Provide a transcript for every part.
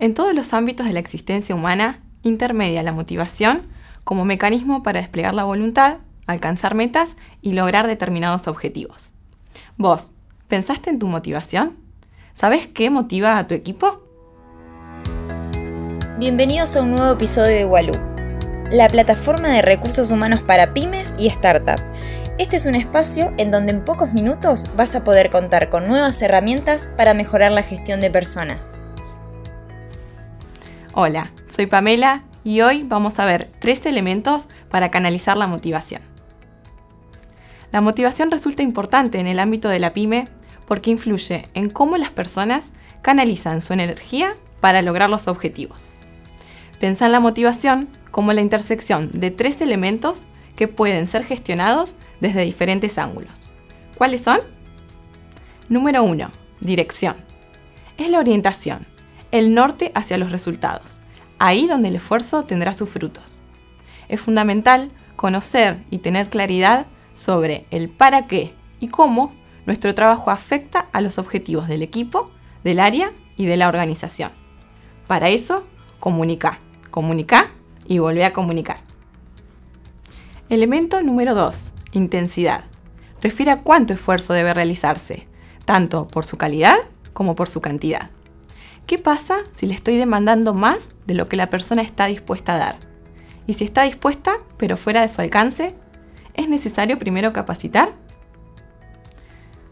En todos los ámbitos de la existencia humana, intermedia la motivación como mecanismo para desplegar la voluntad, alcanzar metas y lograr determinados objetivos. Vos, ¿pensaste en tu motivación? ¿Sabes qué motiva a tu equipo? Bienvenidos a un nuevo episodio de Walú, la plataforma de recursos humanos para pymes y startups. Este es un espacio en donde en pocos minutos vas a poder contar con nuevas herramientas para mejorar la gestión de personas. Hola, soy Pamela y hoy vamos a ver tres elementos para canalizar la motivación. La motivación resulta importante en el ámbito de la pyme porque influye en cómo las personas canalizan su energía para lograr los objetivos. Pensá en la motivación como la intersección de tres elementos que pueden ser gestionados desde diferentes ángulos. ¿Cuáles son? Número 1. Dirección. Es la orientación, el norte hacia los resultados, ahí donde el esfuerzo tendrá sus frutos. Es fundamental conocer y tener claridad sobre el para qué y cómo nuestro trabajo afecta a los objetivos del equipo, del área y de la organización. Para eso, comunica, comunica y volvé a comunicar. Elemento número 2. Intensidad. Refiere a cuánto esfuerzo debe realizarse, tanto por su calidad como por su cantidad. ¿Qué pasa si le estoy demandando más de lo que la persona está dispuesta a dar? Y si está dispuesta, pero fuera de su alcance, ¿es necesario primero capacitar?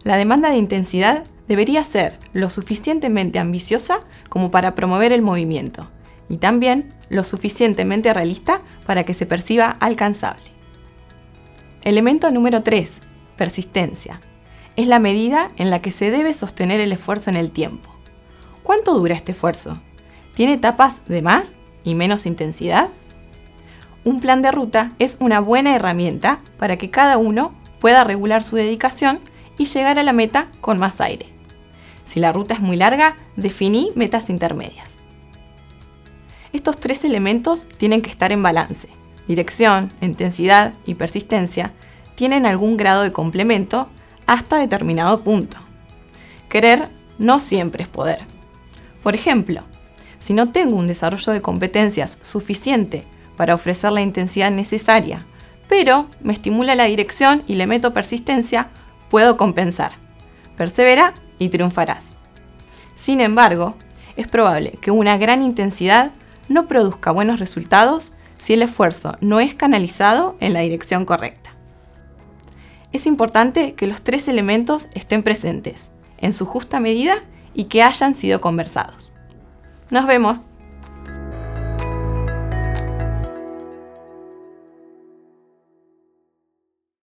La demanda de intensidad debería ser lo suficientemente ambiciosa como para promover el movimiento y también lo suficientemente realista para que se perciba alcanzable. Elemento número 3. Persistencia. Es la medida en la que se debe sostener el esfuerzo en el tiempo. ¿Cuánto dura este esfuerzo? ¿Tiene etapas de más y menos intensidad? Un plan de ruta es una buena herramienta para que cada uno pueda regular su dedicación y llegar a la meta con más aire. Si la ruta es muy larga, definí metas intermedias. Estos tres elementos tienen que estar en balance. Dirección, intensidad y persistencia tienen algún grado de complemento hasta determinado punto. Querer no siempre es poder. Por ejemplo, si no tengo un desarrollo de competencias suficiente para ofrecer la intensidad necesaria, pero me estimula la dirección y le meto persistencia, puedo compensar. Persevera y triunfarás. Sin embargo, es probable que una gran intensidad no produzca buenos resultados si el esfuerzo no es canalizado en la dirección correcta. Es importante que los tres elementos estén presentes, en su justa medida y que hayan sido conversados. Nos vemos.